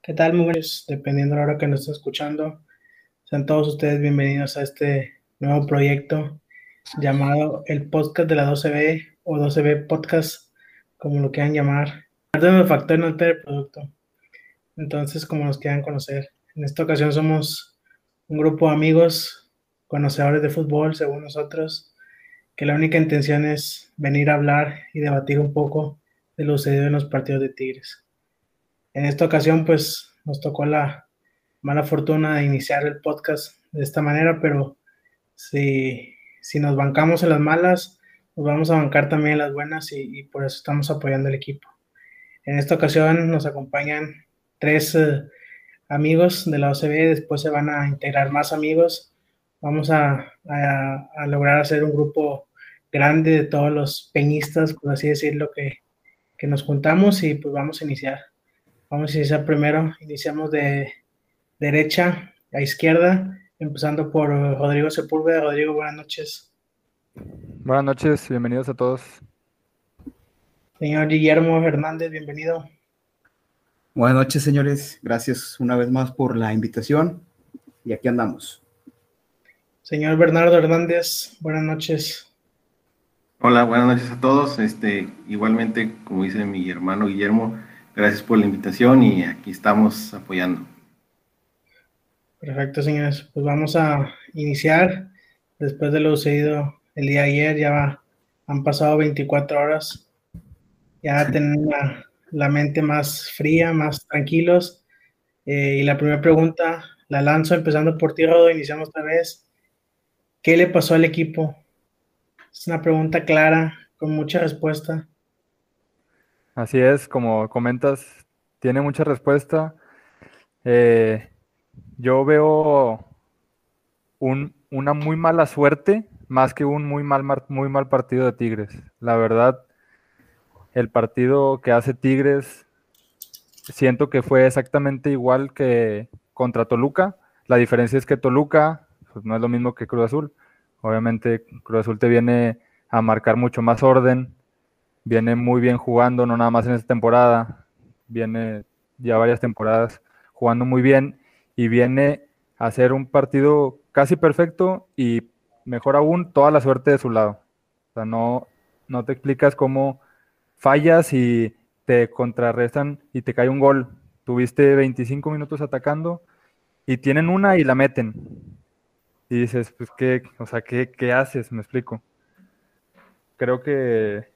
¿Qué tal, muy? Dependiendo de la hora que nos estén escuchando, sean todos ustedes bienvenidos a este nuevo proyecto llamado el podcast de la 12B o 12B Podcast, como lo quieran llamar. El factor no altera el producto. Entonces, como nos quieran conocer. En esta ocasión somos un grupo de amigos, conocedores de fútbol, según nosotros, que la única intención es venir a hablar y debatir un poco de lo sucedido en los partidos de Tigres. En esta ocasión, pues nos tocó la mala fortuna de iniciar el podcast de esta manera, pero si, si nos bancamos en las malas, nos vamos a bancar también en las buenas y, por eso estamos apoyando al equipo. En esta ocasión nos acompañan tres eh, amigos de la OCB, después se van a integrar más amigos. Vamos a, a lograr hacer un grupo grande de todos los peñistas, por así decirlo, que, que nos juntamos y pues vamos a iniciar. Vamos a iniciar primero, iniciamos de derecha a izquierda, empezando por Rodrigo Sepúlveda. Rodrigo, buenas noches. Buenas noches, bienvenidos a todos. Señor Guillermo Hernández, bienvenido. Buenas noches, señores. Gracias una vez más por la invitación y aquí andamos. Señor Bernardo Hernández, buenas noches. Hola, buenas noches a todos. Este, igualmente, como dice mi hermano Guillermo, gracias por la invitación y aquí estamos apoyando. Perfecto, señores. Pues vamos a iniciar. Después de lo sucedido el día de ayer, ya han pasado 24 horas. Ya tienen la, mente más fría, más tranquilos. Eh, y la primera pregunta la lanzo empezando por ti, Rodo. Iniciamos otra vez. ¿Qué le pasó al equipo es una pregunta clara, con mucha respuesta. Así es, como comentas, tiene mucha respuesta. Eh, yo veo una muy mala suerte más que un muy mal, muy mal partido de Tigres. La verdad, el partido que hace Tigres siento que fue exactamente igual que contra Toluca. La diferencia es que Toluca pues, no es lo mismo que Cruz Azul. Obviamente Cruz Azul te viene a marcar mucho más orden, viene muy bien jugando, no nada más en esta temporada, viene ya varias temporadas jugando muy bien y viene a hacer un partido casi perfecto y mejor aún toda la suerte de su lado. O sea, no, no te explicas cómo fallas y te contrarrestan y te cae un gol. Tuviste 25 minutos atacando y tienen una y la meten y dices, pues, ¿qué, o sea, ¿qué, qué haces? Me explico. Creo que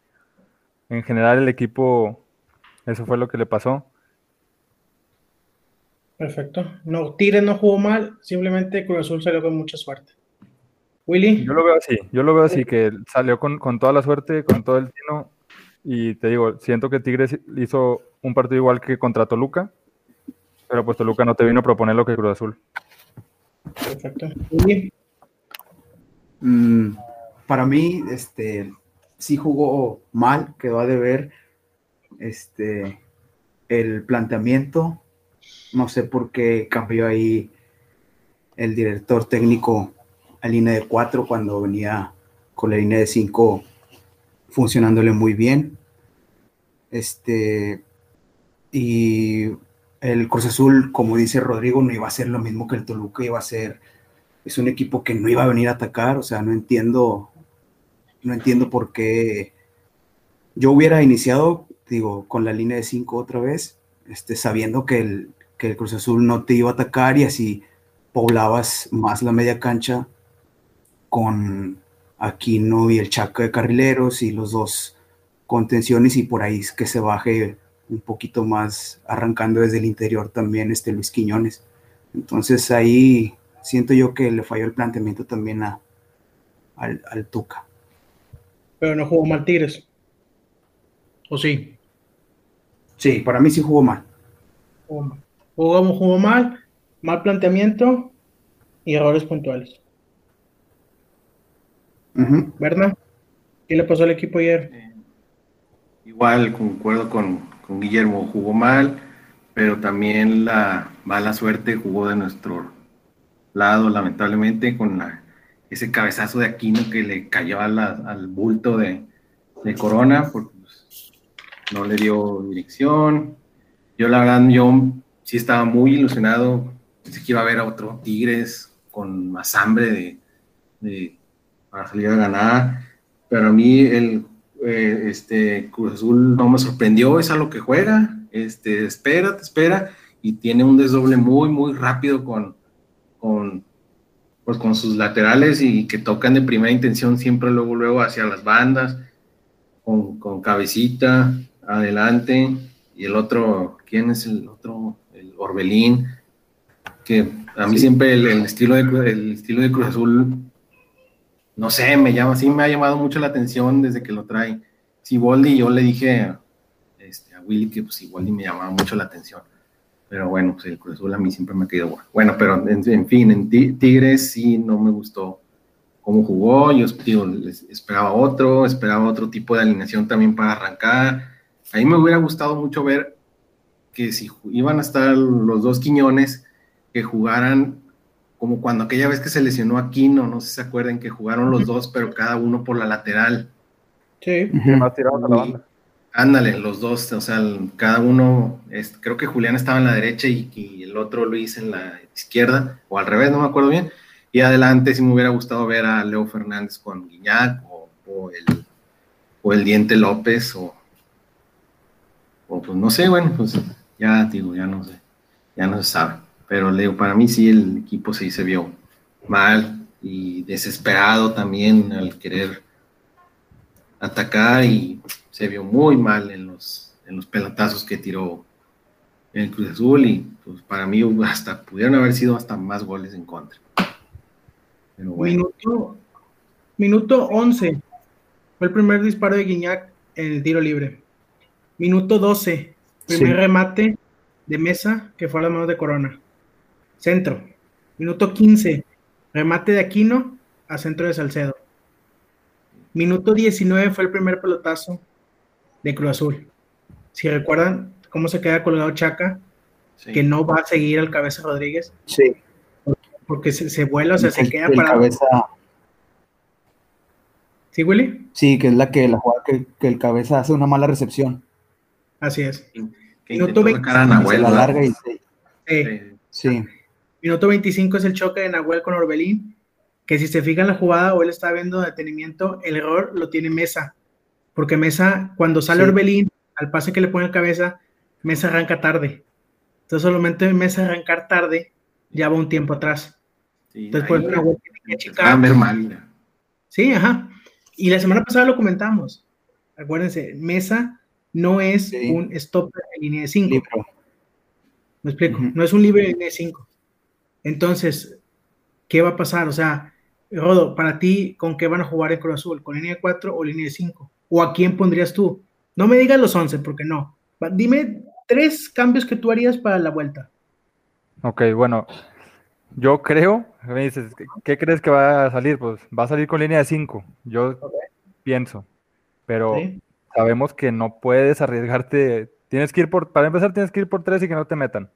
en general el equipo, eso fue lo que le pasó. Perfecto. No, Tigres no jugó mal, simplemente Cruz Azul salió con mucha suerte. Willy. Yo lo veo así, yo lo veo así, que salió con, con toda la suerte, con todo el tino, y te digo, siento que Tigres hizo un partido igual que contra Toluca, pero pues Toluca no te vino a proponer lo que Cruz Azul. Perfecto. Mm, para mí, este, sí jugó mal, quedó a deber este, el planteamiento. No sé por qué cambió ahí el director técnico a línea de 4 cuando venía con la línea de 5 funcionándole muy bien. Este, y el Cruz Azul, como dice Rodrigo, no iba a ser lo mismo que el Toluca, iba a ser, es un equipo que no iba a venir a atacar, o sea, no entiendo, no entiendo por qué yo hubiera iniciado, digo, con la línea de 5 otra vez, este, sabiendo que el, que el Cruz Azul no te iba a atacar y así poblabas más la media cancha con Aquino y el Chaco de carrileros y los dos contenciones y por ahí que se baje un poquito más arrancando desde el interior también este Luis Quiñones. Entonces ahí siento yo que le falló el planteamiento también a, al, Tuca. Pero no jugó mal Tigres. ¿O sí? Sí, para mí sí jugó mal. Jugó, jugó mal, mal planteamiento y errores puntuales. ¿Verdad? ¿Qué le pasó al equipo ayer? igual concuerdo con, con Guillermo, jugó mal, pero también la mala suerte jugó de nuestro lado, lamentablemente, con ese cabezazo de Aquino que le cayó al bulto de, Corona, porque pues, no le dio dirección. yo la verdad, yo sí estaba muy ilusionado, pensé que iba a ver a otro Tigres con más hambre de, de para salir a ganar, pero a mí el eh, este Cruz Azul no me sorprendió, es a lo que juega, este, espera, te espera, y tiene un desdoble muy, muy rápido con, con, pues, con sus laterales y que tocan de primera intención siempre luego, luego hacia las bandas, con, con cabecita, adelante, y el otro, ¿quién es el otro? El Orbelín, que a mí siempre el, estilo de, el estilo de Cruz Azul no sé, me llama, sí me ha llamado mucho la atención desde que lo trae. Siboldi, yo le dije este, a Willy que pues Siboldi me llamaba mucho la atención. Pero bueno, pues el Cruz Azul a mí siempre me ha quedado bueno. Bueno, pero en, fin, en Tigres sí no me gustó cómo jugó. Yo esperaba otro, esperaba otro tipo de alineación también para arrancar. A mí me hubiera gustado mucho ver que si iban a estar los dos Quiñones, que jugaran como cuando aquella vez que se lesionó Aquino, no sé si se acuerdan que jugaron los dos, pero cada uno por la lateral. Sí, más tirado a la banda. Ándale, los dos, o sea, cada uno, creo que Julián estaba en la derecha y, el otro Luis en la izquierda, o al revés, no me acuerdo bien. Y adelante, si me hubiera gustado ver a Leo Fernández con Guiñac, o, el, o el Diente López, o, o pues no sé, bueno, pues ya digo, ya no sé, ya no se sabe. Pero Leo, para mí sí el equipo sí se vio mal y desesperado también al querer atacar y se vio muy mal en los, en los pelotazos que tiró el Cruz Azul y pues para mí hasta pudieron haber sido hasta más goles en contra. Minuto, minuto 11 fue el primer disparo de Guiñac en el tiro libre. Minuto 12, primer remate de mesa que fue a las manos de Corona. Centro. Minuto 15. Remate de Aquino a centro de Salcedo. Minuto 19 fue el primer pelotazo de Cruz Azul. Si recuerdan cómo se queda colgado Chaca, que no va a seguir al cabeza Rodríguez. Sí. Porque se, vuela, o sea, se queda para. Cabeza... ¿Sí, Willy? Sí, que es la que la jugada que, el cabeza hace una mala recepción. Así es. Minuto 20. La larga y sí. sí. Minuto 25 es el choque de Nahuel con Orbelín, que si se fijan la jugada o él está viendo detenimiento, el error lo tiene Mesa, porque Mesa, cuando sale Orbelín, al pase que le pone en cabeza, Mesa arranca tarde. Entonces solamente Mesa arrancar tarde, ya va un tiempo atrás. Entonces, por Nahuel tiene que Sí, ajá. Y la semana pasada lo comentamos. Acuérdense, Mesa no es un stopper en línea de 5. Me explico, no es un libre en línea de 5. Entonces, ¿qué va a pasar? O sea, Rodo, para ti, ¿con qué van a jugar el Cruz Azul? ¿Con línea de 4 o línea de 5? ¿O a quién pondrías tú? No me digas los 11, porque no. Dime tres cambios que tú harías para la vuelta. Ok, bueno, yo creo, me dices, ¿qué crees que va a salir? Pues va a salir con línea de 5, yo pienso, pero sabemos que no puedes arriesgarte, tienes que ir por, para empezar tienes que ir por 3 y que no te metan.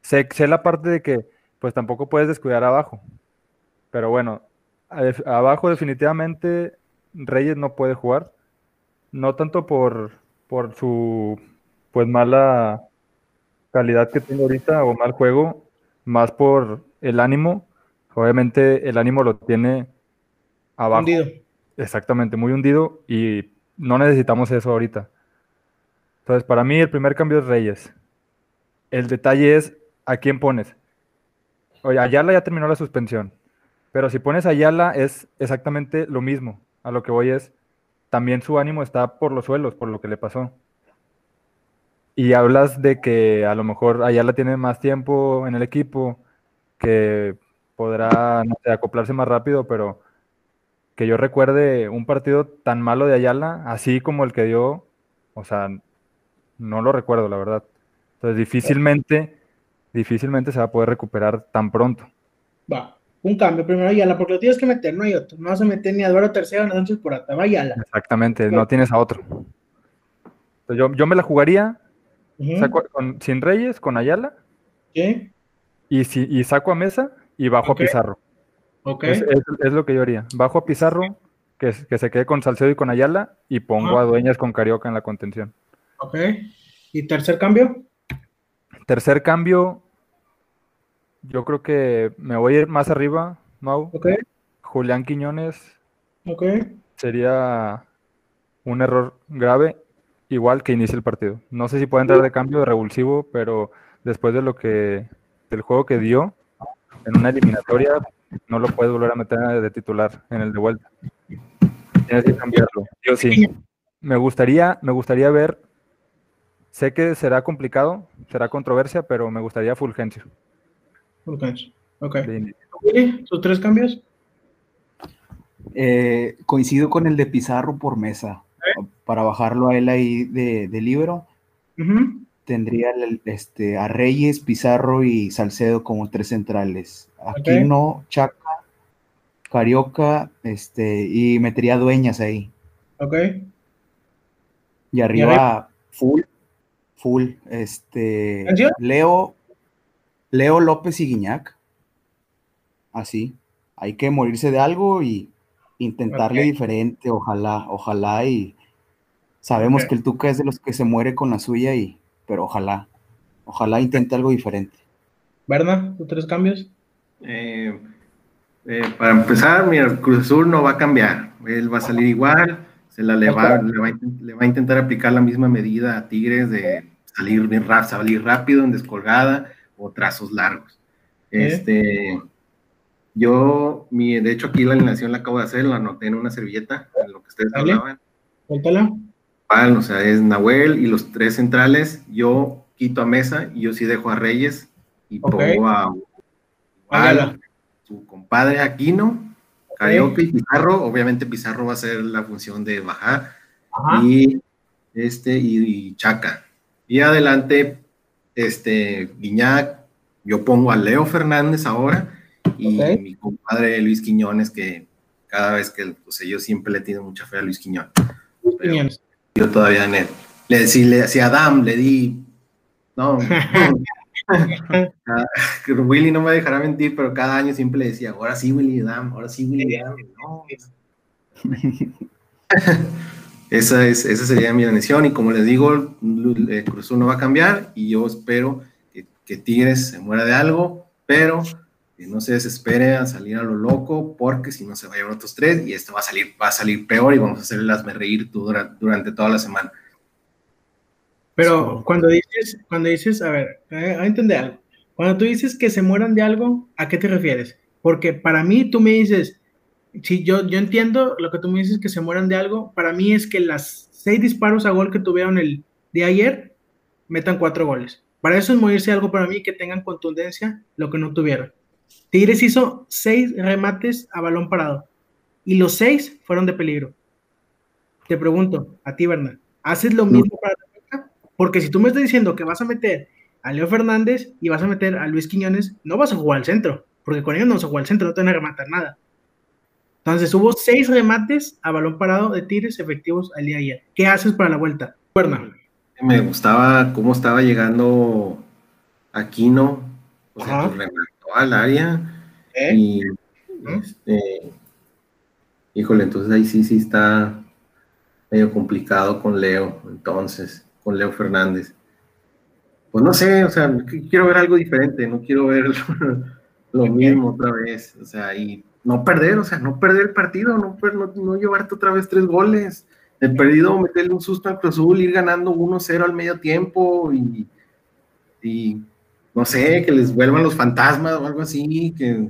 Sé, sé la parte de que pues tampoco puedes descuidar abajo. Pero bueno, abajo definitivamente Reyes no puede jugar. No tanto por, por su pues mala calidad que tiene ahorita o mal juego, más por el ánimo. Obviamente el ánimo lo tiene abajo. Hundido. Exactamente, muy hundido y no necesitamos eso ahorita. Entonces, para mí el primer cambio es Reyes. El detalle es a quién pones. Oye, Ayala ya terminó la suspensión. Pero si pones a Ayala es exactamente lo mismo. A lo que voy es, también su ánimo está por los suelos, por lo que le pasó. Y hablas de que a lo mejor Ayala tiene más tiempo en el equipo, que podrá acoplarse más rápido, pero que yo recuerde un partido tan malo de Ayala, así como el que dio, o sea, no lo recuerdo, la verdad. Entonces, difícilmente difícilmente se va a poder recuperar tan pronto. Va, un cambio, primero Ayala, porque lo tienes que meter, no hay otro. No vas a meter ni a Eduardo Tercero ni a Sánchez Porata, va Ayala. Exactamente, no tienes a otro. yo, yo me la jugaría sin Reyes, con Ayala. ¿Qué? Y, si, y saco a Mesa y bajo a Pizarro. Okay. Es, lo que yo haría. Bajo a Pizarro, que, que se quede con Salcedo y con Ayala, y pongo a Dueñas con Carioca en la contención. Ok. ¿Y tercer cambio? tercer cambio, yo creo que me voy a ir más arriba, Mau. Ok, Julián Quiñones ok. sería un error grave, igual que inicie el partido. No sé si puede entrar de cambio de revulsivo, pero después de lo que, del juego que dio en una eliminatoria, no lo puedes volver a meter de titular en el de vuelta. Tienes que cambiarlo. Yo sí. Me gustaría, me gustaría ver, sé que será complicado, será controversia, pero me gustaría Fulgencio. Ok, ¿sus tres cambios? Eh, coincido con el de Pizarro por mesa. Para bajarlo a él ahí de, de libero, Ujú. tendría el- este, a Reyes, Pizarro y Salcedo como tres centrales. Aquino, Chaca, Carioca, este, y metería Dueñas ahí. Ok, Y arriba, full, full, este, ¿Canción? Leo, Leo López y Guiñac. Así. Hay que morirse de algo y intentarle diferente, ojalá, ojalá y sabemos que el Tuca es de los que se muere con la suya y, pero ojalá, ojalá intente algo diferente. Berna, tres cambios. Eh, eh, para empezar, mira, el Cruz Azul no va a cambiar. Él va a salir igual. Se la le, va, le, va a, intent- le va a intentar aplicar la misma medida a Tigres de salir bien rápido, salir rápido en descolgada o trazos largos. Este, yo, mi, de hecho, aquí la alineación la acabo de hacer, la anoté en una servilleta, en lo que ustedes Dale. hablaban. Cuéntala. O sea, es Nahuel y los tres centrales. Yo quito a Mesa y yo sí dejo a Reyes y pongo a, su compadre Aquino, Carioca y Pizarro. Obviamente Pizarro va a ser la función de bajar Ajá. y este y, y Chaca. Y adelante, este Guiñac, yo pongo a Leo Fernández ahora y mi compadre Luis Quiñones, que cada vez que, o sea, yo siempre le tengo mucha fe a Luis Quiñones Tus opiniones. yo todavía en él. Le, si, le, si a Adam le di, no, Ah, que Willy no me dejará mentir, pero cada año siempre le decía, ahora sí Willy Adam, ahora sí Willy Adam. No. esa, es, esa sería mi alineación y como les digo, eh, Cruz Azul no va a cambiar y yo espero que, que Tigres se muera de algo, pero que no se desespere a salir a lo loco porque si no se va a llevar otros tres y esto va a salir, va a salir peor y vamos a hacer las reír tú durante toda la semana. Pero cuando dices, cuando dices, a ver, a entender algo. Cuando tú dices que se mueran de algo, ¿a qué te refieres? Porque para mí tú me dices, si yo, yo entiendo lo que tú me dices que se mueran de algo, para mí es que las seis disparos a gol que tuvieron el día ayer metan cuatro goles. Para eso es morirse de algo para mí que tengan contundencia, lo que no tuvieron. Tigres hizo seis remates a balón parado y los seis fueron de peligro. Te pregunto, a ti, Bernal, ¿haces lo mismo para la? Porque si tú me estás diciendo que vas a meter a Leo Fernández y vas a meter a Luis Quiñones, no vas a jugar al centro, porque con ellos no vas a jugar al centro, no te van a rematar nada. Entonces hubo seis remates a balón parado de Tigres efectivos al día de ayer. ¿Qué haces para la vuelta? Bernal. Me gustaba cómo estaba llegando Aquino, o sea, Ajá. pues, remató al área ¿Eh? y este, híjole, entonces ahí sí, sí está medio complicado con Leo, entonces, con Leo Fernández. Pues no sé, o sea, qu- quiero ver algo diferente, no quiero ver lo mismo otra vez, o sea, y no perder, o sea, no perder el partido, no, llevarte otra vez tres goles. De perdido, meterle un susto al Cruz Azul, ir ganando 1-0 al medio tiempo y, y no sé, que les vuelvan los fantasmas o algo así, que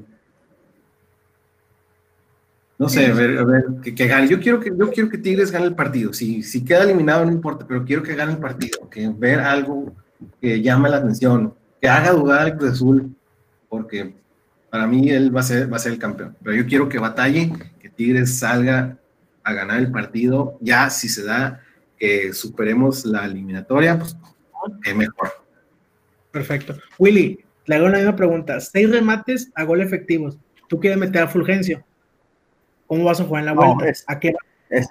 no sé, a ver, a ver, que, que gane. Yo quiero que, yo quiero que Tigres gane el partido. Si, si queda eliminado, no importa, pero quiero que gane el partido, que ver algo que llame la atención, que haga dudar al Cruz Azul, porque para mí él va a ser, va a ser el campeón. Pero yo quiero que batalle, que Tigres salga a ganar el partido. Ya si se da que superemos la eliminatoria, pues es mejor. Perfecto. Willy, le hago la misma pregunta. Seis remates a gol efectivos. Tú quieres meter a Fulgencio. ¿Cómo vas a jugar en la No, vuelta? es- ¿A qué? Ese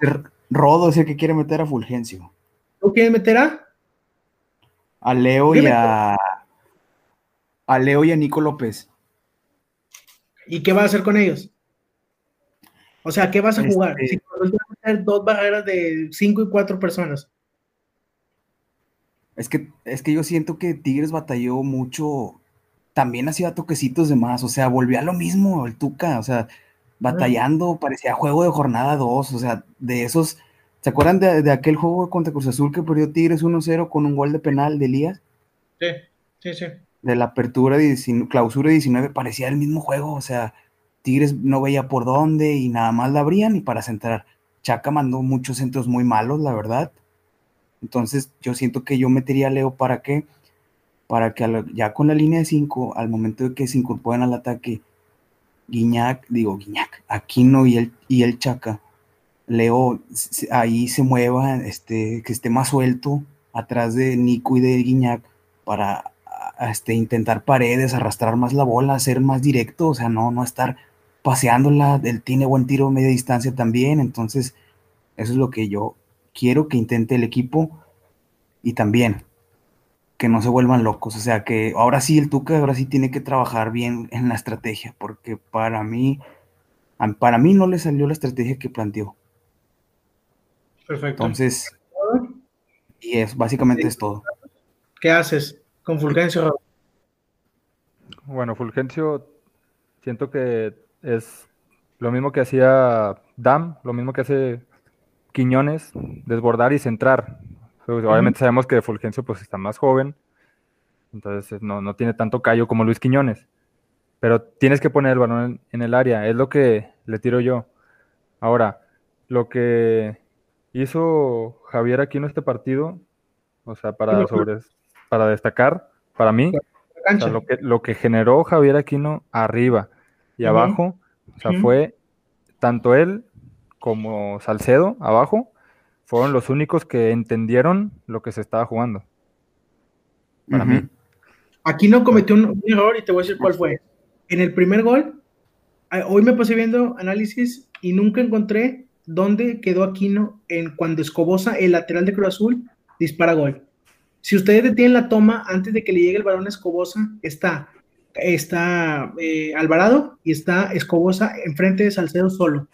Rodo es el que quiere meter a Fulgencio. ¿Tú quieres meter a? A Leo y a. A Leo y a Nico López. ¿Y qué vas a hacer con ellos? O sea, ¿qué vas a Este- jugar? Si vas a dos barreras de cinco y cuatro personas. Es que, es que yo siento que Tigres batalló mucho. También hacía toquecitos de más. O sea, volvía a lo mismo el Tuca. O sea, batallando, parecía juego de jornada 2. O sea, de esos. ¿Se acuerdan de, de aquel juego contra Cruz Azul que perdió Tigres 1-0 con un gol de penal de Elías? Sí, sí, sí. De la apertura, de, clausura 19, parecía el mismo juego. O sea, Tigres no veía por dónde y nada más la abrían y para centrar. Chaca mandó muchos centros muy malos, la verdad. Entonces yo siento que yo metería a Leo para qué? Para que ya con la línea de 5, al momento de que se incorporen al ataque, Guiñac, digo Guiñac, Aquino y el, y el Chaca, Leo ahí se mueva, este, que esté más suelto atrás de Nico y de Guiñac para este, intentar paredes, arrastrar más la bola, ser más directo, o sea, no, no estar paseándola, él tiene buen tiro a media distancia también, entonces eso es lo que yo quiero que intente el equipo y también que no se vuelvan locos. O sea, que ahora sí el Tuca ahora sí tiene que trabajar bien en la estrategia, porque para mí, para mí no le salió la estrategia que planteó. Perfecto. Entonces, y es básicamente es todo. ¿Qué haces con Fulgencio? Bueno, Fulgencio, siento que es lo mismo que hacía Dam, lo mismo que hace Quiñones, desbordar y centrar. Pues, obviamente sabemos que Fulgencio pues está más joven, entonces no, no, tiene tanto callo como Luis Quiñones, pero tienes que poner el balón en, el área, es lo que le tiro yo. Ahora, lo que hizo Javier aquí en este partido, o sea, para, sobre, para destacar, para mí, lo, que, lo que generó Javier Aquino arriba y abajo, o sea, fue tanto él como Salcedo abajo, fueron los únicos que entendieron lo que se estaba jugando. Para mí. Aquí no cometió un, error y te voy a decir cuál fue. En el primer gol, hoy me pasé viendo análisis y nunca encontré dónde quedó Aquino en cuando Escobosa, el lateral de Cruz Azul, dispara gol. Si ustedes detienen la toma antes de que le llegue el balón a Escobosa, está, está eh, Alvarado y está Escobosa enfrente de Salcedo solo.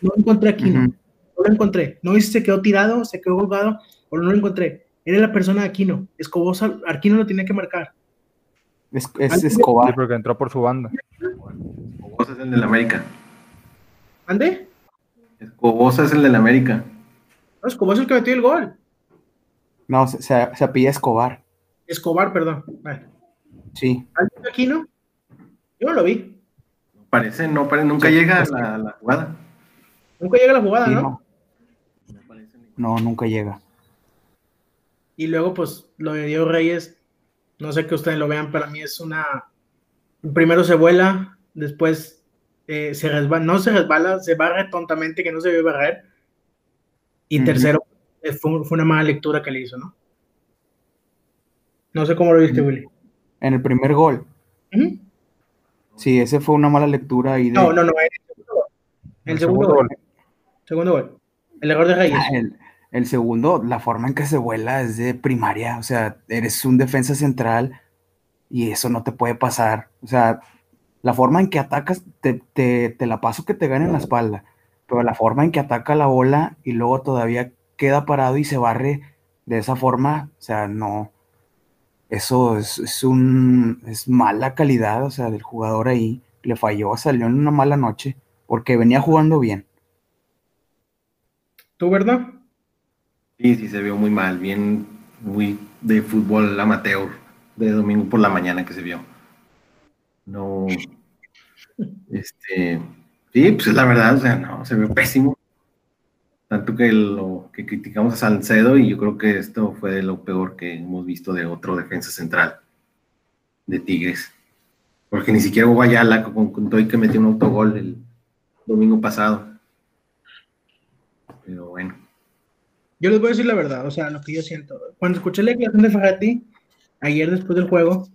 No encontré aquí, no. lo encontré. No sé si se quedó tirado, se quedó jugado, o no lo encontré. Era la persona de Aquino. Escobosa, Aquino lo tenía que marcar. Es, es Escobar. porque entró por su banda. Escobosa es el del América. ¿Ande? Escobosa es el del América. No, Escobosa es el que metió el gol. No, se, se, Escobar. Escobar, perdón. Sí. ¿Alguien Aquino? Yo no lo vi. Parece, no, parece, nunca llega la, la jugada. Nunca llega la jugada, ¿no? No, nunca llega. Y luego, pues, lo de Diego Reyes, no sé que ustedes lo vean, para mí es una. Primero se vuela, después eh, se resbala, no se resbala, se barre tontamente, que no se debe barrer. Y tercero, eh, fue, una mala lectura que le hizo, ¿no? No sé cómo lo viste, Willy. En el primer gol. Sí, ese fue una mala lectura ahí de... No, no, no. El, segundo, gol. Segundo gol. El error de Reyes. Ah, el, segundo, la forma en que se vuela es de primaria. O sea, eres un defensa central y eso no te puede pasar. O sea, la forma en que atacas, te, te, la paso que te gane en la espalda. Pero la forma en que ataca la bola y luego todavía queda parado y se barre de esa forma, o sea, no. Eso es, es un. es mala calidad, o sea, del jugador ahí. Le falló, salió en una mala noche porque venía jugando bien. ¿Tú, verdad? Sí, sí, se vio muy mal, bien, muy de fútbol amateur, de domingo por la mañana que se vio. No, este, sí, pues es la verdad, o sea, no, se vio pésimo. Tanto que lo que criticamos a Salcedo, y yo creo que esto fue lo peor que hemos visto de otro defensa central de Tigres. Porque ni siquiera hubo Ayala con, con que metió un autogol el domingo pasado. Pero bueno. Yo les voy a decir la verdad, o sea, lo que yo siento. Cuando escuché la declaración de Fajati, ayer después del juego,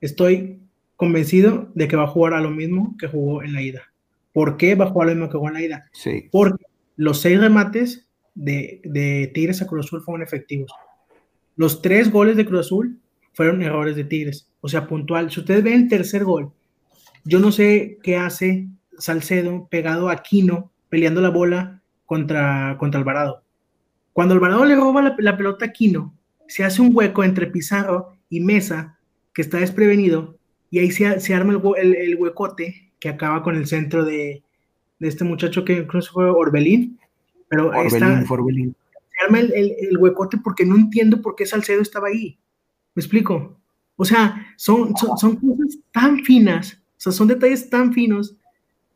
estoy convencido de que va a jugar a lo mismo que jugó en la ida. ¿Por qué va a jugar a lo mismo que jugó en la ida? Sí. Porque los seis remates de, de Tigres a Cruz Azul fueron efectivos. Los tres goles de Cruz Azul fueron errores de Tigres. O sea, puntual. Si ustedes ven el tercer gol, yo no sé qué hace Salcedo pegado a Quino peleando la bola contra, contra Alvarado. Cuando Alvarado le roba la, pelota a Quino, se hace un hueco entre Pizarro y Mesa, que está desprevenido, y ahí se, arma el, huecote que acaba con el centro de, este muchacho que incluso fue Orbelín. Pero Orbelín, Orbelín. se arma el, huecote porque no entiendo por qué Salcedo estaba ahí. ¿Me explico? O sea, son, son, cosas tan finas, o sea, son detalles tan finos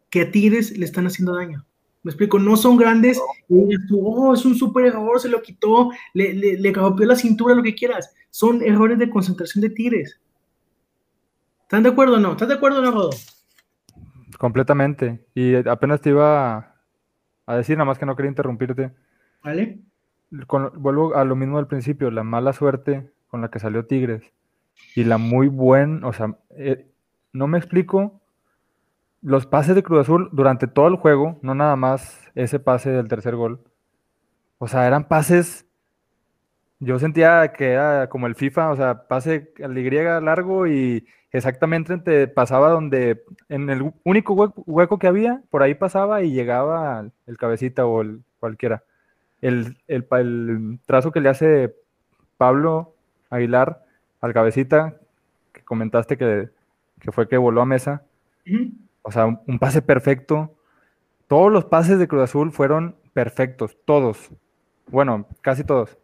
que a Tigres le están haciendo daño. Me explico, no son grandes, oh, es un súper error, se lo quitó, le, le, le rompió la cintura, lo que quieras. Son errores de concentración de Tigres. ¿Están de acuerdo o no? ¿Estás de acuerdo o no, Rodo? Completamente. Y apenas te iba a decir, nada más que no quería interrumpirte. ¿Vale? vuelvo a lo mismo del principio, la mala suerte con la que salió Tigres y la muy buena, o sea, eh, no me explico los pases de Cruz Azul durante todo el juego, no nada más ese pase del tercer gol. O sea, eran pases. Yo sentía que era como el FIFA, o sea, pase al Y largo y exactamente te pasaba donde, en el único hueco, que había, por ahí pasaba y llegaba el cabecita o el cualquiera. El, el, trazo que le hace Pablo Aguilar al cabecita, que comentaste que, fue que voló a mesa. O sea, un, pase perfecto. Todos los pases de Cruz Azul fueron perfectos, todos. Bueno, casi todos.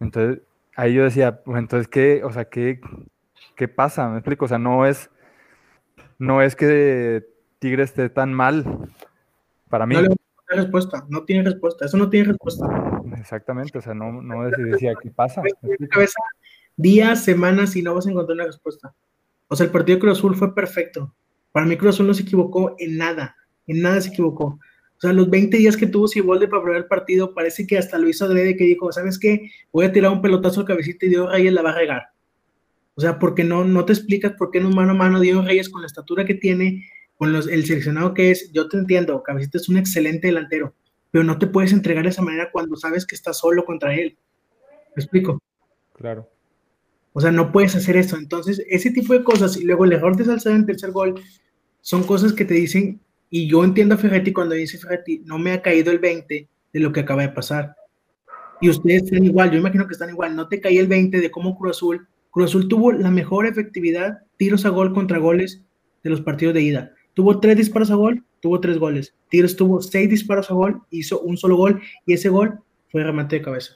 Entonces, ahí yo decía, pues entonces, ¿qué, o sea, qué, qué pasa? Me explico, o sea, no es, no es que Tigre esté tan mal. Para mí. No tiene respuesta, no tiene respuesta, eso no tiene respuesta. Exactamente, o sea, no, no decía, ¿qué pasa? Días, semanas y no vas a encontrar una respuesta. O sea, el partido de Cruz Azul fue perfecto. Para mí Cruz Azul no se equivocó en nada, en nada se equivocó. O sea, los 20 días que tuvo Sibolde para probar el partido, parece que hasta lo hizo adrede que dijo, ¿sabes qué? Voy a tirar un pelotazo al cabecita y Diego Reyes la va a regar. O sea, porque no, no te explicas por qué en un mano a mano Diego Reyes con la estatura que tiene, con los, el seleccionado que es, yo te entiendo, Cabecita es un excelente delantero, pero no te puedes entregar de esa manera cuando sabes que estás solo contra él. ¿Me explico? Claro. O sea, no puedes hacer eso. Entonces, ese tipo de cosas, y luego el error de Salcedo en tercer gol, son cosas que te dicen, y yo entiendo a Ferretti cuando dice Ferretti, no me ha caído el 20 de lo que acaba de pasar. Y ustedes están igual, yo imagino que están igual, no te caí el 20 de cómo Cruz Azul, Cruz Azul tuvo la mejor efectividad, tiros a gol contra goles de los partidos de ida. Tuvo tres disparos a gol, tuvo tres goles. Tiros tuvo seis disparos a gol, hizo un solo gol, y ese gol fue remate de cabeza.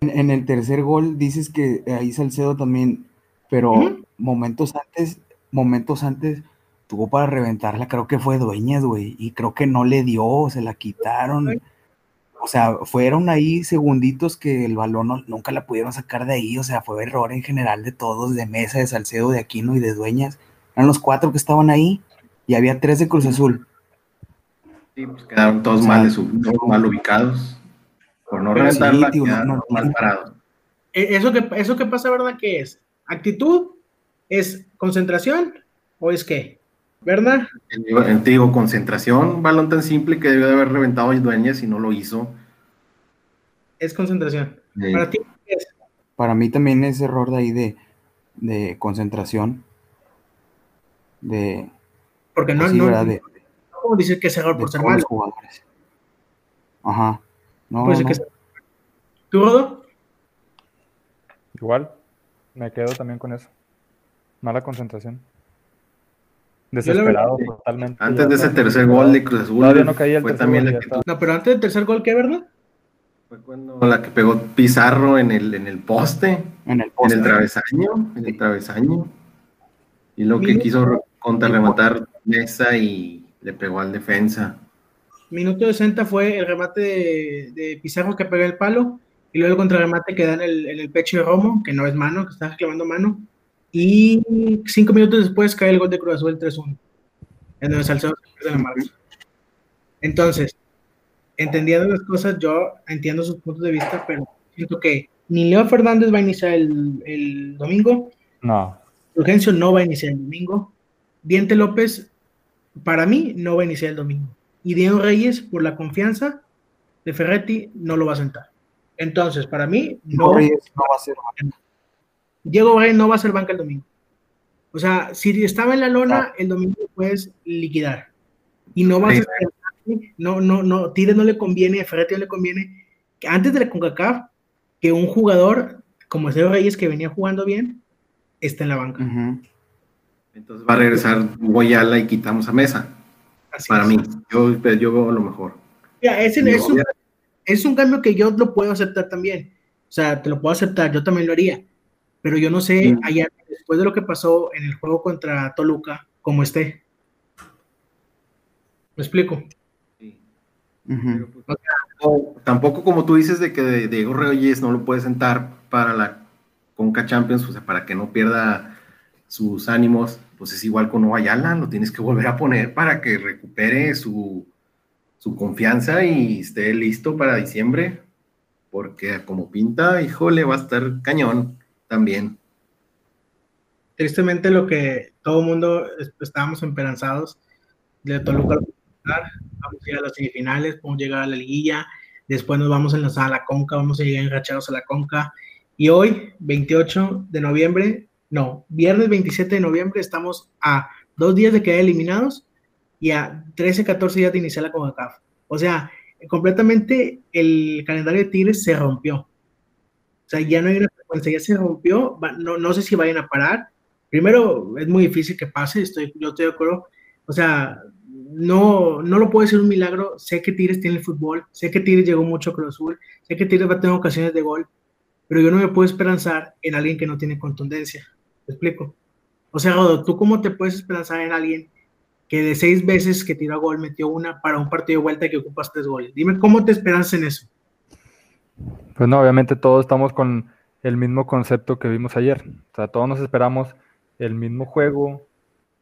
En, el tercer gol dices que ahí Salcedo también, pero momentos antes, momentos antes tuvo para reventarla, creo que fue Dueñas, güey, y creo que no le dio, se la quitaron. O sea, fueron ahí segunditos que el balón nunca la pudieron sacar de ahí, o sea, fue error en general de todos, de Mesa, de Salcedo, de Aquino y de Dueñas. Eran los cuatro que estaban ahí y había tres de Cruz Azul. Sí, pues quedaron todos mal, mal ubicados. Por no reventarla, mal parado. Eh, eso que, eso que pasa, ¿verdad? ¿Qué es? ¿Actitud? ¿Es concentración? ¿O es qué? ¿Verdad? Te digo, concentración, balón tan simple que debió de haber reventado a Dueñas y no lo hizo. Es concentración. ¿Para ti es? Para mí también es error de ahí de, de concentración. De. Porque no, pues no, no, no, decir que es error por ser malo. Ajá. No, ¿Tú, Rodo? Igual, me quedo también con eso. Mala concentración. Desesperado totalmente. Antes de ese tercer gol de Cruz Azul, no caía el fue también la No, pero antes del tercer gol, ¿qué, verdad? Fue cuando la que pegó Pizarro en el, en el poste, en el, poste. En el travesaño, en el travesaño. Y lo que quiso contrarrematar Mesa y le pegó al defensa. Minuto 60 fue el remate de, Pizarro que pega el palo y luego el contrarremate que da en el, pecho de Romo, que no es mano, que está reclamando mano. Y cinco minutos después cae el gol de Cruz Azul 3-1, en donde Salcedo de la marca. Entonces, entendiendo las cosas, yo entiendo sus puntos de vista, pero siento que ni Leo Fernández va a iniciar el, el domingo. No. Urgencio no va a iniciar el domingo. Diente López, para mí, no va a iniciar el domingo y Diego Reyes, por la confianza de Ferretti, no lo va a sentar. Entonces, para mí, no, Reyes no va a ser. Diego Reyes no va a ser banca el domingo. O sea, si estaba en la lona, el domingo puedes liquidar. Y no vas a no, no, no, Tire no le conviene, a Ferretti no le conviene, que antes de la CONCACAF, que un jugador como Ezequiel Reyes, que venía jugando bien, está en la banca. Entonces va a regresar Guayala y quitamos a Mesa. Así Para es. mí, yo, yo veo lo mejor. Mira, ese No, es, un, es un cambio que yo lo puedo aceptar también. O sea, te lo puedo aceptar, yo también lo haría. Pero yo no sé, Sí. allá, después de lo que pasó en el juego contra Toluca, cómo esté. ¿Me explico? Sí. Ujú. Pero, pues, tampoco, tampoco como tú dices de que de- Diego Reyes no lo puedes sentar para la Conca Champions, o sea, para que no pierda sus ánimos, pues es igual con Ayala, lo tienes que volver a poner para que recupere su, su confianza y esté listo para diciembre, porque como pinta, híjole, va a estar cañón también. Tristemente lo que todo el mundo es- estábamos esperanzados de Toluca vamos a llegar a las semifinales, podemos llegar a la liguilla, después nos vamos a enlazar a la Conca, vamos a llegar enrachados a la Conca. Y hoy, 28 de noviembre, no, viernes 27 de noviembre, estamos a dos días de quedar eliminados y a 13, 14 días de iniciar la CONCACAF. O sea, completamente el calendario de Tigres se rompió. O sea, ya no hay una frecuencia, ya se rompió. No, no sé si vayan a parar. Primero, es muy difícil que pase, yo estoy de acuerdo. O sea, no, no lo puedo decir un milagro. Sé que Tigres tiene el fútbol, sé que Tigres llegó mucho a Cruz Azul, sé que Tigres va a tener ocasiones de gol, pero yo no me puedo esperanzar en alguien que no tiene contundencia. ¿Te explico? O sea, Rodo, ¿tú cómo te puedes esperanzar en alguien que de seis veces que tiró a gol metió una para un partido de vuelta que ocupas tres goles? Dime cómo te esperanzas en eso. Pues no, obviamente todos estamos con el mismo concepto que vimos ayer. O sea, todos nos esperamos el mismo juego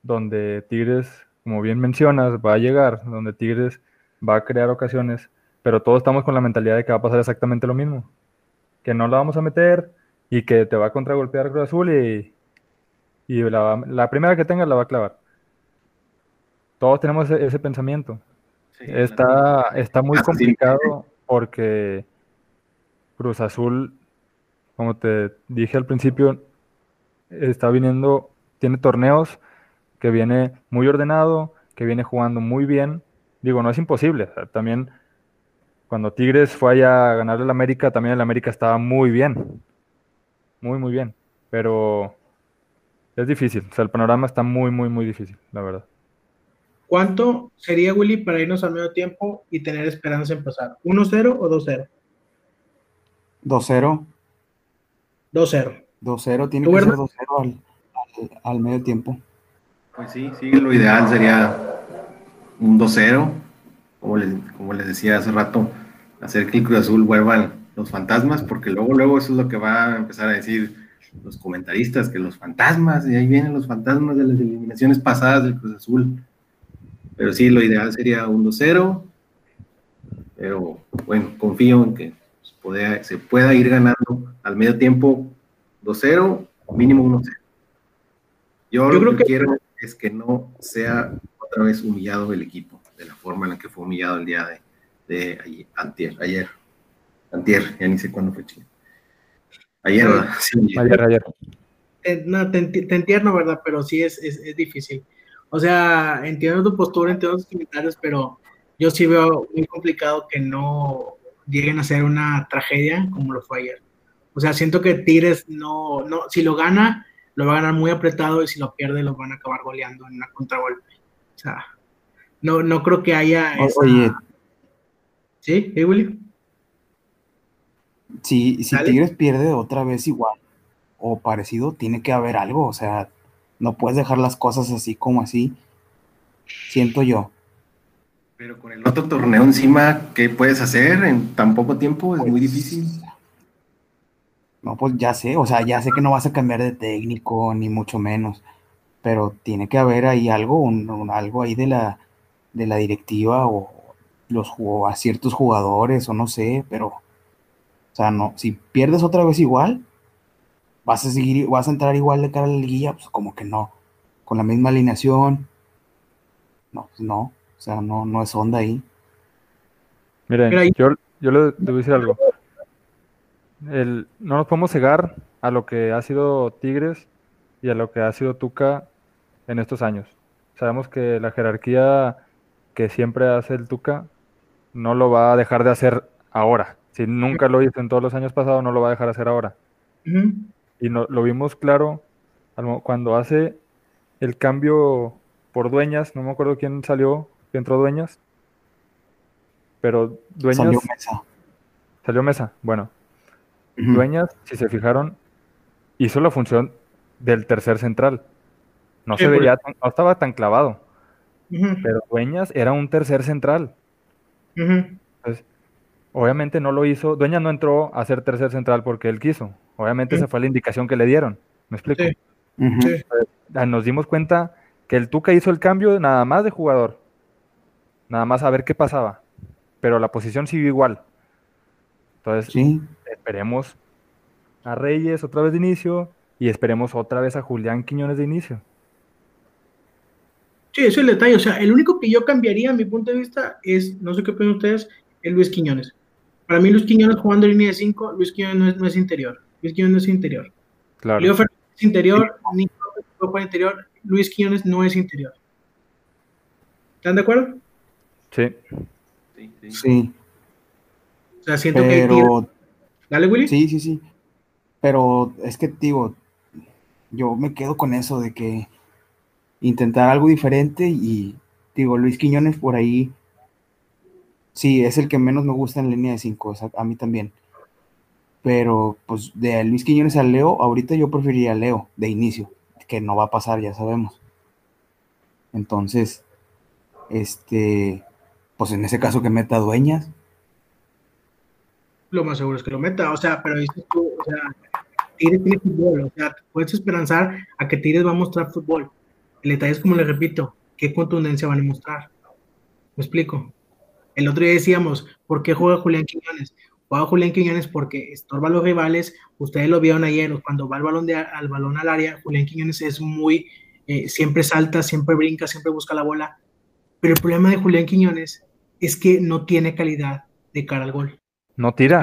donde Tigres, como bien mencionas, va a llegar, donde Tigres va a crear ocasiones, pero todos estamos con la mentalidad de que va a pasar exactamente lo mismo. Que no la vamos a meter y que te va a contragolpear Cruz Azul y, y la, la primera que tengas la va a clavar. Todos tenemos ese, ese pensamiento. Está, está muy complicado porque Cruz Azul, como te dije al principio, está viniendo, tiene torneos que viene muy ordenado, que viene jugando muy bien. Digo, no es imposible. o sea, también cuando Tigres fue allá a ganarle al América, también el América estaba muy bien. Muy, muy bien. Pero es difícil. O sea, el panorama está muy, muy, muy difícil, la verdad. ¿Cuánto sería, Willy, para irnos al medio tiempo y tener esperanza en pasar? ¿1-0 o 2-0? 2-0. 2-0. 2-0, tiene ¿Tú, que ser Werner? 2-0 al, al, al medio tiempo. Pues sí, sí, lo ideal sería un 2-0, como les, como les decía hace rato, hacer que el Cruz Azul vuelvan los fantasmas, porque luego, luego eso es lo que va a empezar a decir los comentaristas, que los fantasmas, y ahí vienen los fantasmas de las eliminaciones pasadas del Cruz Azul. Pero sí, lo ideal sería un 2-0, pero bueno, confío en que pueda, se pueda ir ganando al medio tiempo 2-0, mínimo 1-0. Yo, Yo lo creo que, que- quiero es que no sea otra vez humillado el equipo, de la forma en la que fue humillado el día de, de ayer, antier, ayer, antier, ya ni sé cuándo fue chido. Ayer, Sí. ¿verdad? Sí, ayer. Ayer, ayer. Eh, no, te, te entiendo, ¿verdad? Pero sí es, es, es difícil. O sea, entiendo tu postura, entiendo tus comentarios, pero yo sí veo muy complicado que no lleguen a ser una tragedia como lo fue ayer. O sea, siento que Tigres no, no, si lo gana, lo va a ganar muy apretado y si lo pierde, lo van a acabar goleando en una contragolpe. O sea, no, no creo que haya esa- Oye, ¿Sí? ¿Sí, Willy? si, si Dale. Tigres pierde otra vez igual o parecido, tiene que haber algo. O sea, no puedes dejar las cosas así como así. Siento yo. Pero con el otro torneo encima, ¿qué puedes hacer en tan poco tiempo? Es muy difícil. No, pues ya sé, o sea, ya sé que no vas a cambiar de técnico, ni mucho menos, pero tiene que haber ahí algo, un- un- algo ahí de la, de la directiva o los o a ciertos jugadores o no sé, pero, o sea, no, si pierdes otra vez igual, vas a seguir, vas a entrar igual de cara a la liguilla, pues como que no, con la misma alineación, no, pues no, o sea, no, no es onda ahí. Miren, Mira, ahí- yo, yo le, voy a decir algo. El- no nos podemos cegar a lo que ha sido Tigres y a lo que ha sido Tuca en estos años. Sabemos que la jerarquía que siempre hace el Tuca no lo va a dejar de hacer ahora. Si nunca lo hizo en todos los años pasados, no lo va a dejar de hacer ahora. Y no, lo vimos claro cuando hace el cambio por Dueñas, no me acuerdo quién salió, entró Dueñas, pero Dueñas Salió salió, Mesa. Mesa. Bueno. Dueñas, si se fijaron, hizo la función del tercer central. No Sí, se veía, tan- no estaba tan clavado, pero Dueñas era un tercer central. Entonces, obviamente no lo hizo. Dueñas no entró a ser tercer central porque él quiso. Obviamente esa fue la indicación que le dieron. ¿Me explico? Sí. Ujú. Sí. Ah, Nos dimos cuenta que el Tuca hizo el cambio nada más de jugador. Nada más a ver qué pasaba. Pero la posición siguió igual. Entonces, Sí, esperemos a Reyes otra vez de inicio y esperemos otra vez a Julián Quiñones de inicio. Sí, ese es el detalle. O sea, el único que yo cambiaría, a mi punto de vista, es, no sé qué opinan ustedes, es Luis Quiñones. Para mí, Luis Quiñones jugando en línea de 5, Luis Quiñones no es, no es interior. Luis Quiñones no es interior. Claro. Leo Fernández es interior, Nico jugar interior, Luis Quiñones no es interior. ¿Están de acuerdo? Sí. Sí, sí. sí. O sea, siento que Pero Dale, Willy. Sí, sí, sí. Pero es que, digo, yo me quedo con eso de que intentar algo diferente y, digo, Luis Quiñones por ahí, sí, es el que menos me gusta en línea de 5, a mí también. Pero, pues, de Luis Quiñones a Leo, ahorita yo preferiría a Leo, de inicio, que no va a pasar, ya sabemos. Entonces, este, pues en ese caso que meta dueñas, Lo más seguro es que lo meta. O sea, pero dices tú, o sea, Tigres tiene fútbol. O sea, puedes esperanzar a que Tigres va a mostrar fútbol. El detalle es, como les repito, qué contundencia van a mostrar. ¿Me explico? El otro día decíamos, ¿por qué juega Julián Quiñones? Juega Julián Quiñones porque estorba a los rivales. Ustedes lo vieron ayer, cuando va el balón, de, al, balón al área, Julián Quiñones es muy, eh, siempre salta, siempre brinca, siempre busca la bola. Pero el problema de Julián Quiñones es que no tiene calidad de cara al gol No tira.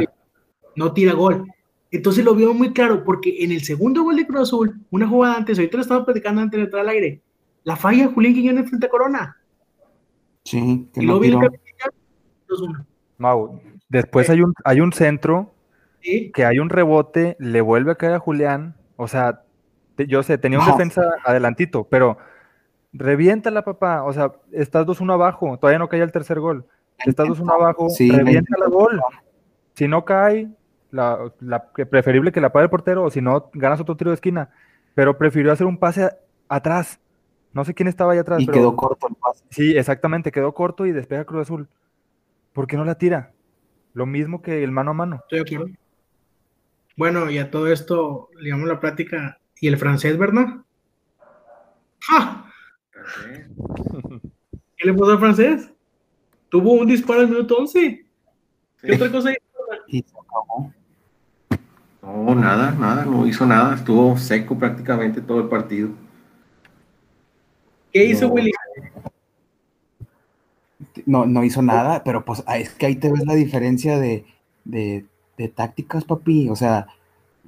no tira gol. Entonces lo vio muy claro, porque en el segundo gol de Cruz Azul, una jugada antes, ahorita lo estaba platicando antes de entrar al aire, la falla Julián Quiñones frente a Corona. sí, que Y capitán, 2-1. Mau, después hay un, hay un centro Sí, que hay un rebote, le vuelve a caer a Julián. O sea, yo sé, tenía un No. defensa adelantito, pero reviéntala, papá. O sea, estás 2-1 abajo, todavía no cae el tercer gol. Estás 2-1 abajo, Sí, la gol. Si no cae, la, preferible que la pague el portero, o si no, ganas otro tiro de esquina. Pero prefirió hacer un pase a- atrás. No sé quién estaba ahí atrás, Y pero quedó corto el pase. sí, exactamente, quedó corto y despega Cruz Azul. ¿Por qué no la tira? Lo mismo que el mano a mano. estoy de acuerdo. Bueno, y a todo esto, digamos la plática, ¿y el francés, verdad? ¿Qué le pasó al francés? Tuvo un disparo al minuto 11. ¿Qué Sí. otra cosa acabó. No, nada, nada, no hizo nada. Estuvo seco prácticamente todo el partido. ¿Qué hizo No. Willy? No, no hizo nada, pero pues ah, es que ahí te ves la diferencia de, de, de tácticas, papi. O sea,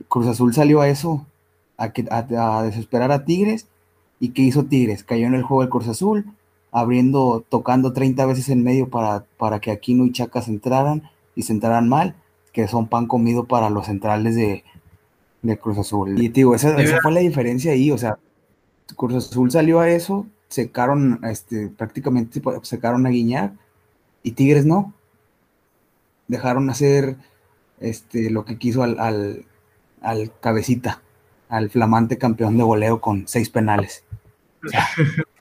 Cruz Azul salió a eso, a, que, a, a desesperar a Tigres. ¿Y qué hizo Tigres? Cayó en el juego del Cruz Azul, abriendo, tocando 30 veces en medio para, para que Aquino y Chacas entraran y se entraran mal, que son pan comido para los centrales de, de Cruz Azul. Y digo, esa, esa fue la diferencia ahí, o sea, Cruz Azul salió a eso, secaron, este, prácticamente secaron a Guiñac y Tigres no. Dejaron hacer este, lo que quiso al, al, al cabecita, al flamante campeón de goleo con seis penales. O sea,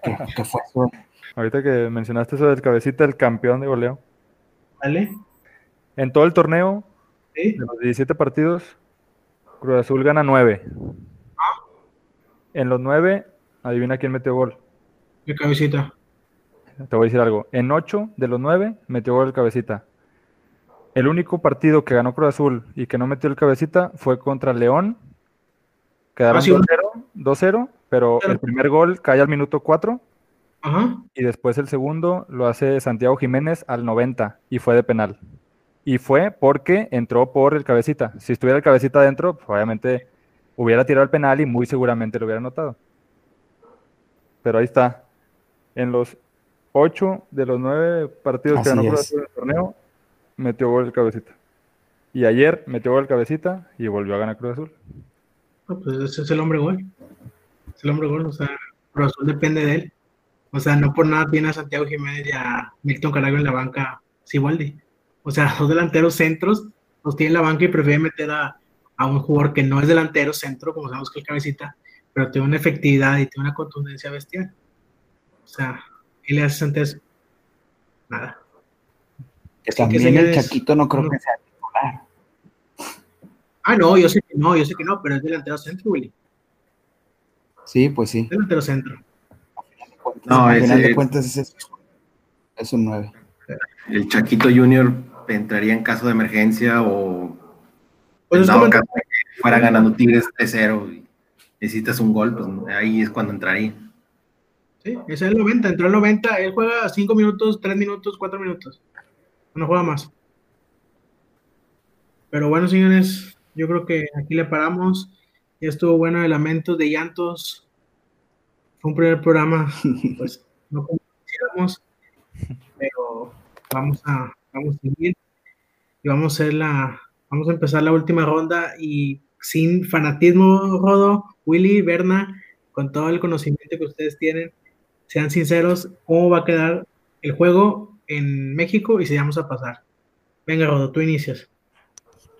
¿qué, qué fue eso? Ahorita que mencionaste eso del cabecita, el campeón de goleo. ¿Vale? En todo el torneo, ¿Sí? de los 17 partidos, Cruz Azul gana 9. En los 9, adivina quién metió gol. De cabecita. Te voy a decir algo. En 8 de los 9, metió gol el cabecita. El único partido que ganó Cruz Azul y que no metió el cabecita fue contra León. Quedaron Ah, sí, 2-0, 2-0, pero Claro. el primer gol cae al minuto 4 Ajá. y después el segundo lo hace Santiago Jiménez al 90 y fue de penal. Y fue porque entró por el cabecita. Si estuviera el cabecita adentro, pues, obviamente hubiera tirado el penal y muy seguramente lo hubiera anotado. Pero ahí está. En los 8 de los 9 partidos que Así ganó Cruz es. Azul en el torneo, metió gol el cabecita. Y ayer metió gol el cabecita y volvió a ganar Cruz Azul. No, pues ese es el hombre gol. Es el hombre gol, o sea, Cruz Azul depende de él. O sea, no por nada tiene a Santiago Jiménez y a Milton Carago en la banca Siboldi. O sea, dos delanteros centros los tiene en la banca y prefiere meter a, a un jugador que no es delantero centro, como sabemos que el cabecita, pero tiene una efectividad y tiene una contundencia bestial. O sea, ¿qué le hace antes? Nada. Que, también el Chaquito no creo no. que sea titular. Ah, no, yo sé que no, yo sé que no, pero es delantero centro, Willy. Sí, pues sí. Delantero centro. No, al final de cuentas es, es un 9. El Chaquito Junior entraría en caso de emergencia o Pues como- caso de que fuera ganando Tigres 3-0 y necesitas un gol, pues ahí es cuando entraría. Sí, ese es el 90, entró el 90, él juega 5 minutos, 3 minutos, 4 minutos. No juega más. Pero bueno, señores, yo creo que aquí le paramos. Ya estuvo bueno de lamentos, de llantos. Fue un primer programa, pues no como quisiéramos, pero vamos a, vamos a seguir y vamos a hacer la, vamos a empezar la última ronda y sin fanatismo, Rodo, Willy, Berna, con todo el conocimiento que ustedes tienen, sean sinceros, ¿cómo va a quedar el juego en México y si vamos a pasar? Venga, Rodo, tú inicias.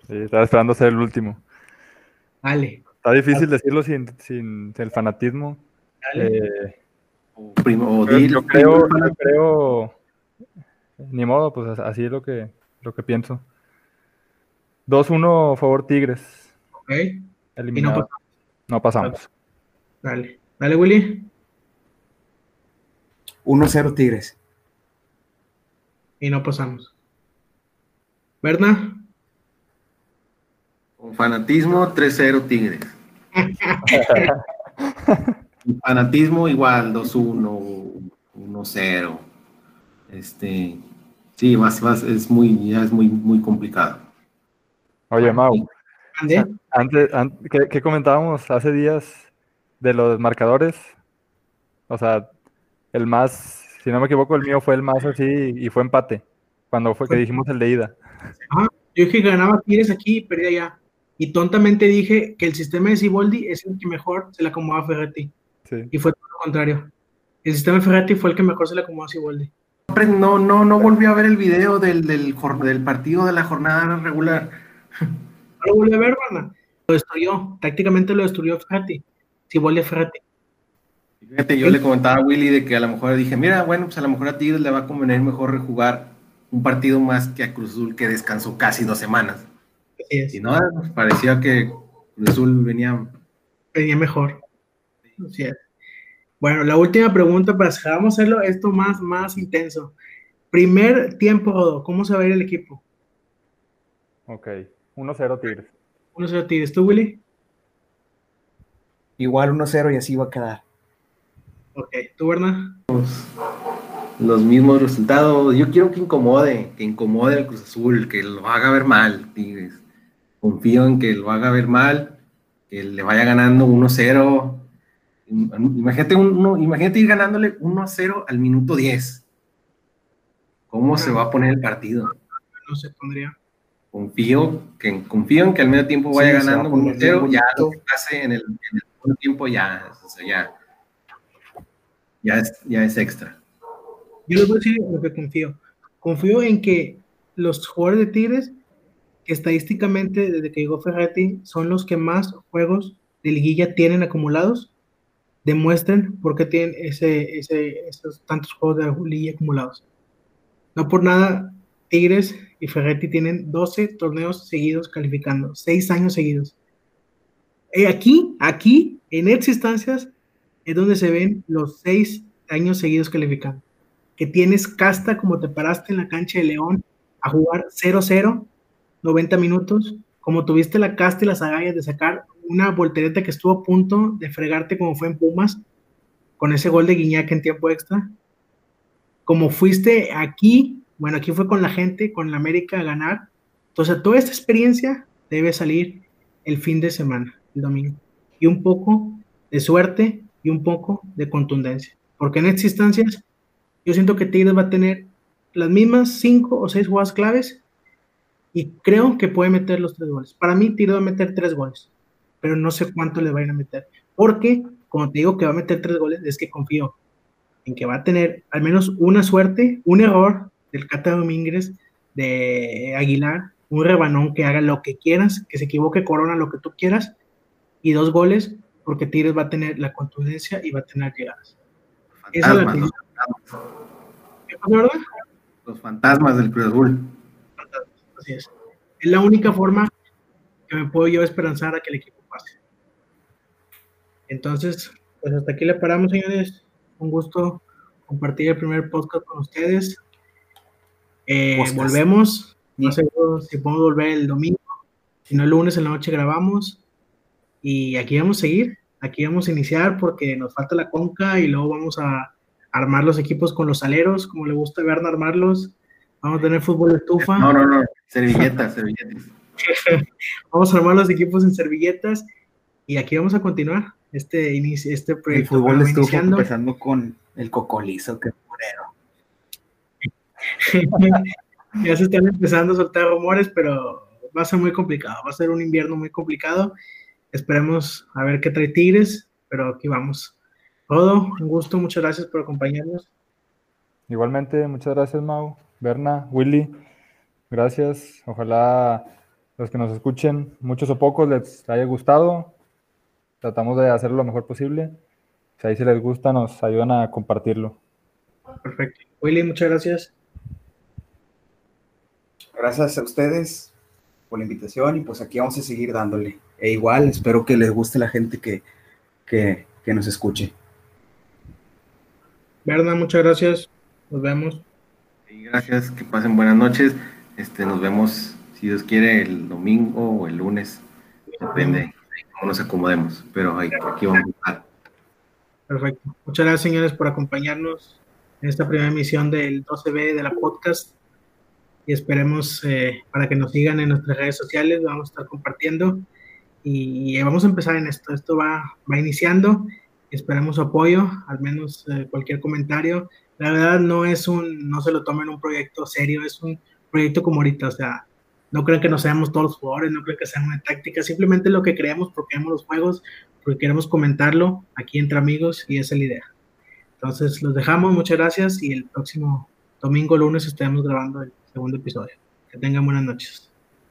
Sí, estaba esperando ser el último. Dale, Está difícil decirlo sin, sin el fanatismo. dale. Eh, primo, o Pero Dil- yo creo, yo creo, ni modo, pues así es lo que, lo que pienso. 2-1 favor Tigres, ok, y no eliminado. pasamos. No pasamos. Dale, dale, Willy. 1-0 Tigres. Y no pasamos. Berna, Con fanatismo 3-0 Tigres. Fanatismo igual 2-1, 1-0. Este, sí, vas, vas, es muy, ya es muy, muy complicado. Oye, Mau, antes, an- ¿qué, qué comentábamos hace días de los marcadores? O sea, el más, si no me equivoco, el mío fue el más así y fue empate. Cuando fue que dijimos el de ida. Yo dije que ganaba Tigres aquí y perdía allá. Y tontamente dije que el sistema de Siboldi es el que mejor se le acomoda a Ferretti. Sí. Y fue todo lo contrario. El sistema de Ferretti fue el que mejor se le acomodó a Siboldi. No, no, no volví a ver el video del, del, partido de la jornada regular. No lo volví a ver, Berna. Lo destruyó. Tácticamente lo destruyó Ferretti. Siboldi a Ferretti. Fíjate, yo le comentaba a Willy de que a lo mejor dije, mira, bueno, pues a lo mejor a Tigres le va a convenir mejor rejugar un partido más que a Cruz Azul que descansó casi dos semanas. Y no, pues, parecía que Cruz Azul venía Venía mejor. Así es. Bueno, la última pregunta para cerrar, vamos a hacerlo esto más, más intenso. Primer tiempo, ¿cómo se va a ir el equipo? Ok, 1-0 Tigres. 1-0 Tigres. ¿Tú, Willy? Igual 1-0 y así va a quedar. Ok. ¿Tú, Berna? los mismos resultados. Yo quiero que incomode, que incomode al Cruz Azul, que lo haga ver mal, Tigres. Confío en que lo haga ver mal, que le vaya ganando 1-0. Imagínate, un- uno- imagínate ir ganándole 1-0 al minuto 10. ¿Cómo se va a poner el partido? No se pondría. Confío, que, confío en que al medio tiempo vaya Sí, ganando poner 1-0. bien Ya lo que pase en el, en el segundo tiempo ya, o sea, ya, ya, es, ya es extra. Yo les voy a decir lo que confío. Confío en que los jugadores de Tigres, que estadísticamente desde que llegó Ferretti, son los que más juegos de liguilla tienen acumulados, demuestren por qué tienen ese, ese, esos tantos juegos de liguilla acumulados. No por nada, Tigres y Ferretti tienen 12 torneos seguidos calificando, 6 años seguidos. Eh, aquí, aquí, en estas instancias, es donde se ven los 6 años seguidos calificando que tienes casta como te paraste en la cancha de León a jugar 0-0, 90 minutos, como tuviste la casta y las agallas de sacar una voltereta que estuvo a punto de fregarte como fue en Pumas, con ese gol de Guiñac en tiempo extra, como fuiste aquí, bueno, aquí fue con la gente, con la América a ganar, entonces toda esta experiencia debe salir el fin de semana, el domingo, y un poco de suerte y un poco de contundencia, porque en estas instancias yo siento que Tigres va a tener las mismas cinco o seis jugadas claves y creo que puede meter los tres goles. Para mí, Tigres va a meter tres goles. pero no sé cuánto le vayan a meter. Porque, como te digo que va a meter tres goles, es que confío en que va a tener al menos una suerte, un error del Cata Domínguez, de Aguilar, un rebanón que haga lo que quieras, que se equivoque Corona, lo que tú quieras, y dos goles, porque Tigres va a tener la contundencia y va a tener llegadas. Esa es la Fantasmas, los, ¿Qué pasa, verdad? los fantasmas del Cruz Azul. Así es. Es la única forma que me puedo yo esperanzar a que el equipo pase. Entonces, pues hasta aquí le paramos, señores. Un gusto compartir el primer podcast con ustedes. Eh, volvemos. No sé si podemos volver el domingo. Si no, el lunes en la noche grabamos. Y aquí vamos a seguir. Aquí vamos a iniciar porque nos falta la conca y luego vamos a armar los equipos con los aleros, como le gusta ver armarlos. Vamos a tener fútbol de estufa. No, no, no. Servilletas, servilletas. Vamos a armar los equipos en servilletas y aquí vamos a continuar este, inicio, este El proyecto. fútbol que va estuvo iniciando. empezando con el cocolizo, que purero. ya se están empezando a soltar rumores, pero va a ser muy complicado. Va a ser un invierno muy complicado. Esperemos a ver qué trae Tigres, pero aquí vamos. Todo, un gusto, muchas gracias por acompañarnos. Igualmente, muchas gracias, Mau, Berna, Willy. Gracias. Ojalá los que nos escuchen, muchos o pocos, les haya gustado. Tratamos de hacerlo lo mejor posible. Si ahí si les gusta, nos ayudan a compartirlo. Perfecto. Willy, muchas gracias. Gracias a ustedes por la invitación y pues aquí vamos a seguir dándole. E igual, espero que les guste la gente que, que, que nos escuche. Berna, muchas gracias. Nos vemos. Y gracias, que pasen buenas noches. Este, nos vemos, si Dios quiere, el domingo o el lunes. Depende de cómo nos acomodemos. Pero ahí- aquí vamos a estar. Perfecto. Muchas gracias, señores, por acompañarnos en esta primera emisión del 12B de la podcast. Y esperemos eh, para que nos sigan en nuestras redes sociales. Vamos a estar compartiendo. Y, vamos a empezar en esto. Esto va, va iniciando. Esperemos su apoyo, al menos eh, cualquier comentario. La verdad, no es un, no se lo tomen un proyecto serio, es un proyecto como ahorita. O sea, no creen que nos seamos todos los jugadores, no creen que sea una táctica, simplemente lo que creemos porque queremos los juegos, porque queremos comentarlo aquí entre amigos y esa es la idea. Entonces, los dejamos, muchas gracias y el próximo domingo, lunes, estaremos grabando el segundo episodio. Que tengan buenas noches.